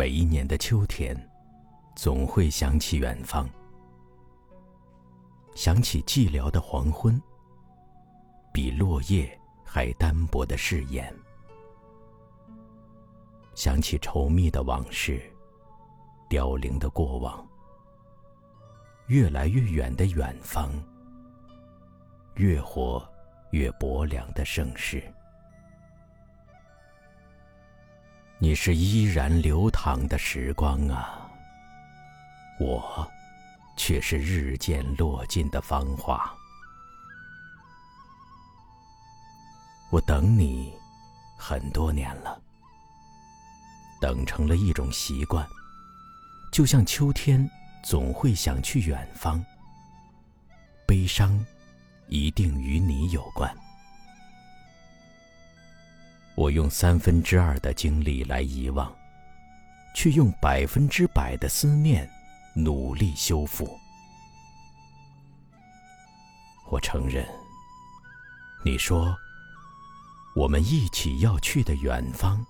每一年的秋天，总会想起远方，想起寂寥的黄昏，比落叶还单薄的誓言，想起稠密的往事，凋零的过往，越来越远的远方，越活越薄凉的盛世。你是依然流淌的时光啊，我却是日渐落尽的芳华。我等你很多年了，等成了一种习惯，就像秋天总会想去远方，悲伤一定与你有关。我用三分之二的精力来遗忘，却用百分之百的思念努力修复。我承认，你说我们一起要去的远方，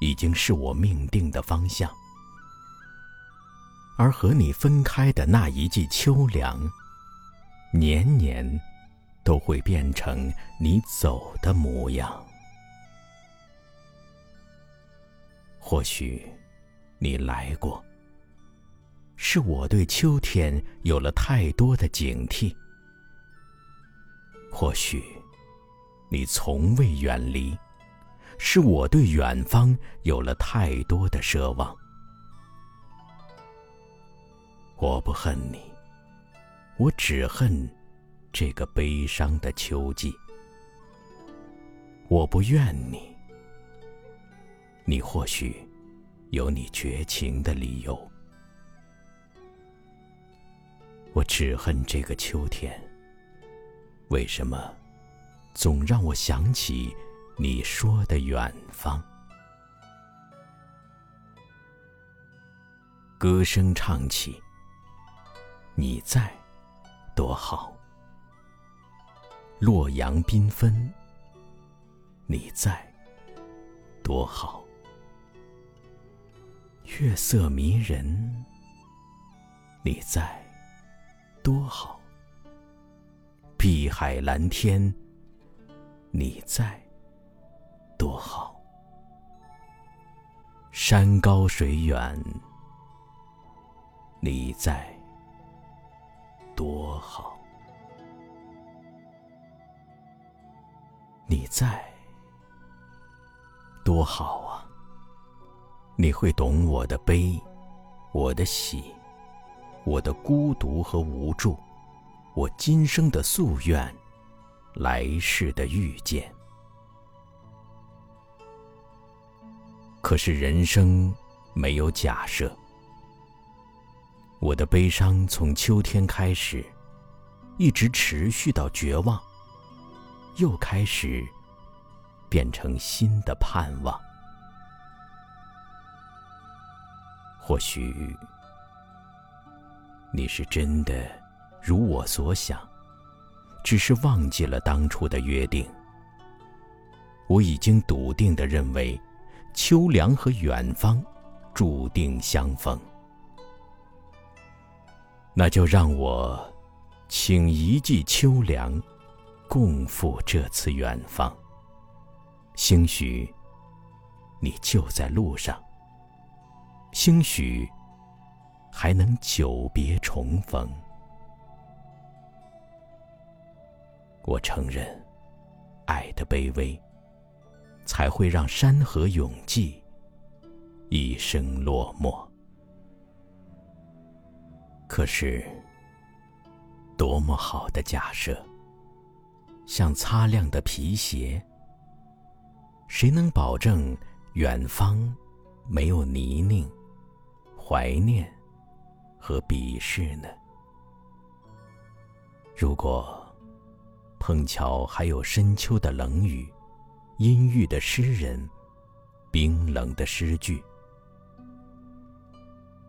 已经是我命定的方向，而和你分开的那一季秋凉，年年都会变成你走的模样。或许，你来过。是我对秋天有了太多的警惕。或许，你从未远离。是我对远方有了太多的奢望。我不恨你，我只恨这个悲伤的秋季。我不怨你。你或许有你绝情的理由，我只恨这个秋天。为什么总让我想起你说的远方？歌声唱起，你在多好；洛阳缤纷，你在多好。月色迷人，你在多好；碧海蓝天，你在多好；山高水远，你在多好；你在多好啊！你会懂我的悲，我的喜，我的孤独和无助，我今生的夙愿，来世的遇见。可是人生没有假设，我的悲伤从秋天开始，一直持续到绝望，又开始变成新的盼望。或许你是真的如我所想，只是忘记了当初的约定。我已经笃定的认为，秋凉和远方注定相逢。那就让我请一季秋凉，共赴这次远方。兴许你就在路上。兴许还能久别重逢。我承认，爱的卑微，才会让山河永寂，一生落寞。可是，多么好的假设，像擦亮的皮鞋，谁能保证远方没有泥泞？怀念和鄙视呢？如果碰巧还有深秋的冷雨、阴郁的诗人、冰冷的诗句，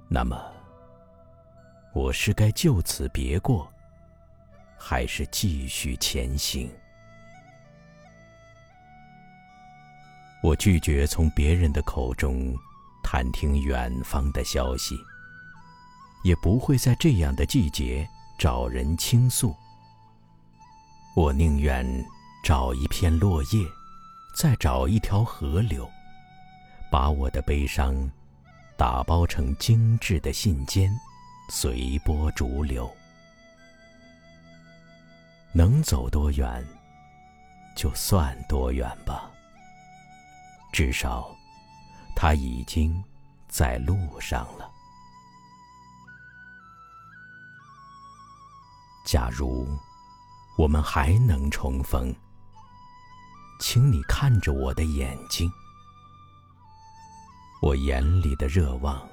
那么我是该就此别过，还是继续前行？我拒绝从别人的口中。探听远方的消息，也不会在这样的季节找人倾诉。我宁愿找一片落叶，再找一条河流，把我的悲伤打包成精致的信笺，随波逐流。能走多远，就算多远吧。至少，他已经在路上了。假如我们还能重逢，请你看着我的眼睛，我眼里的热望，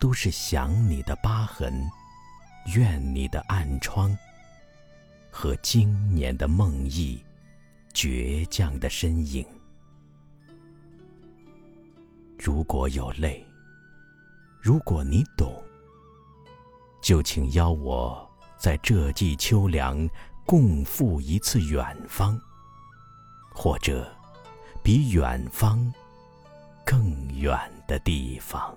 都是想你的疤痕，怨你的暗疮，和经年的梦呓，倔强的身影。如果有泪，如果你懂，就请邀我在这季秋凉共赴一次远方，或者比远方更远的地方。